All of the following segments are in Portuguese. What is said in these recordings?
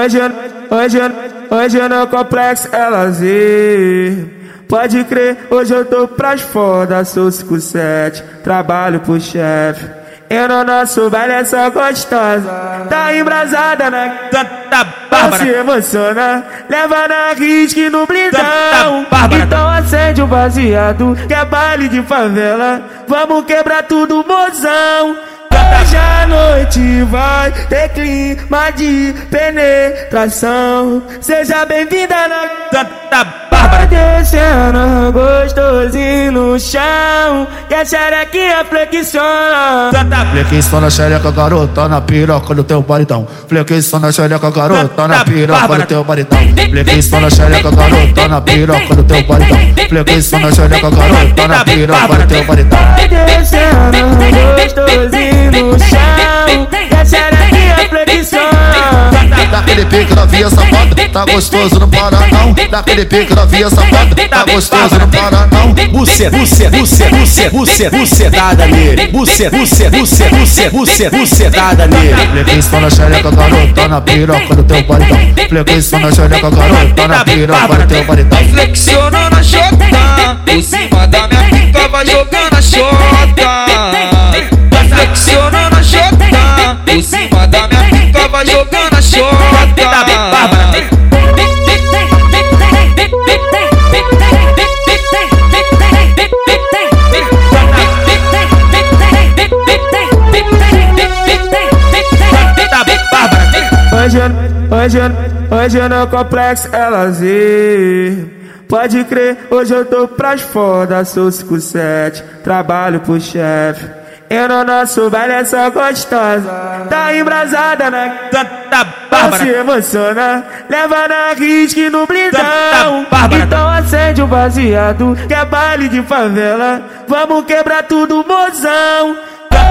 Hoje, hoje, hoje no complexo é lazer. Pode crer, hoje eu tô pras foda, sou 57, trabalho pro chefe. Eu no nosso baile é só gostosa, tá embrasada na Santa Pra se Bárbara. emociona, leva na risque no blindão. Bárbara. Então acende o baseado, que é baile de favela. Vamos quebrar tudo, mozão. Hoje a noite vai ter clima de penetração. Seja bem-vinda na Santa Vai Bárbara. descendo gostosinho no chão. E a xerequinha flexiona. Santa Flexiona na xereca, garota, na piroca do teu baritão. Flexiona na xereca, garota, na piroca do teu baritão. Flexiona na xereca, garota, na piroca do teu baritão. Flexiona na xereca, garota, na piroca do teu baritão. Vai descendo gostosinho Daquele pique da via safada, tá gostoso, não para não. Daquele pique da via safada, tá gostoso, não para não. Buceta, buceta, buceta, buceta, buceta, bucetada nele. Buceta, buceta, buceta, buceta, buceta, bucetada nele. Flexiona na xereca, garota, na piroca do teu baritão. Flexiona na xereca, garota, na piroca do teu baritão. Flexionando hoje, hoje no complexo é lazer. Pode crer, hoje eu tô pras foda, sou 57, trabalho pro chefe. Eu no nosso baile é só gostosa, tá embrasada na Santa Pra se Bárbara. emociona, leva na risque no blindão. Bárbara. Então acende o baseado, que é baile de favela. Vamos quebrar tudo, mozão.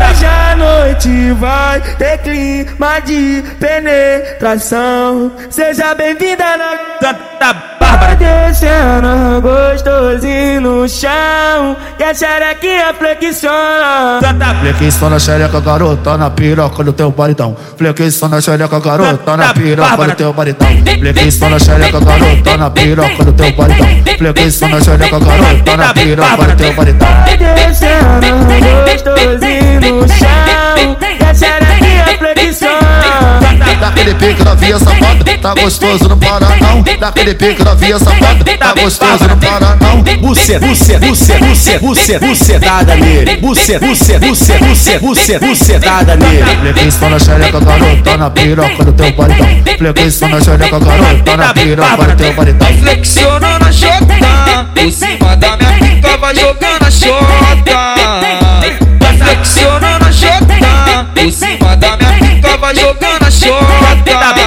Hoje a noite vai ter clima de penetração. Seja bem-vinda na Santa Vai Bárbara. descendo gostosinho no chão. E a xerequinha flexiona. Santa Flexiona na xereca, garota, na piroca do teu baritão. Flexiona na xereca, garota, na piroca do teu baritão. Flexiona na xereca, garota, na piroca do teu baritão. Flexiona na xereca, garota, na piroca do teu baritão. Vai descendo gostosinho Pique da via safada, tá gostoso, não para não. Daquele pique da via safada, tá gostoso, não para não. Buceta, buceta, buceta, buceta, buceta, bucetada nele. Buceta, buceta, buceta, buceta, buceta, bucetada nele. Flexiona na xereca, garota, na piroca do teu baritão. Flexiona na xereca, garota, na piroca do teu baritão. Flexionando a chota Por cima da minha pica vai jogando a chota Flexionando a chota Por cima da minha tava jogando a chota.